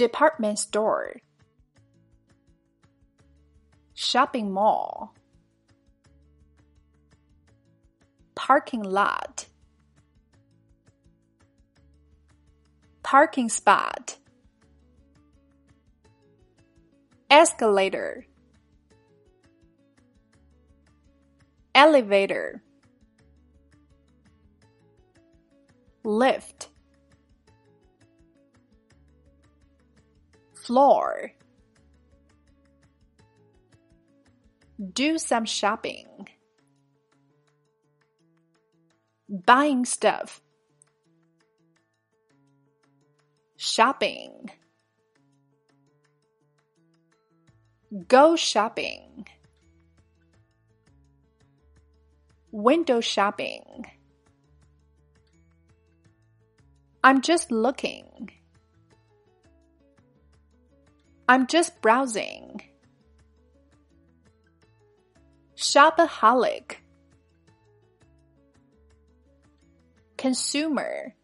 department store, shopping mall, parking lot, parking spot, escalator, elevator, lift, floor. Do some shopping. Buying stuff. Shopping. Go shopping. Window shopping. I'm just looking. I'm just browsing. Shopaholic. Consumer.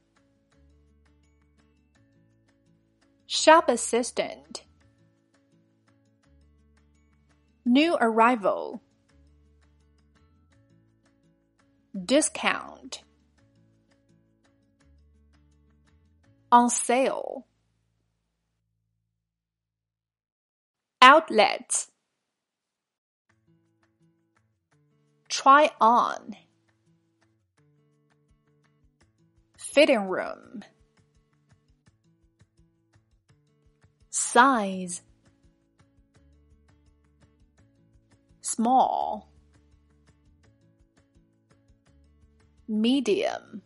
Shop assistant. New arrival. Discount. On sale. Outlet. Try on. Fitting room. Size. Small. Medium.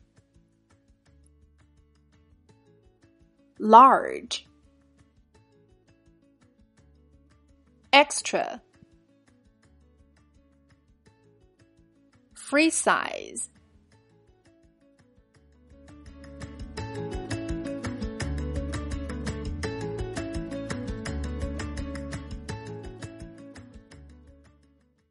Large. Extra. Free size.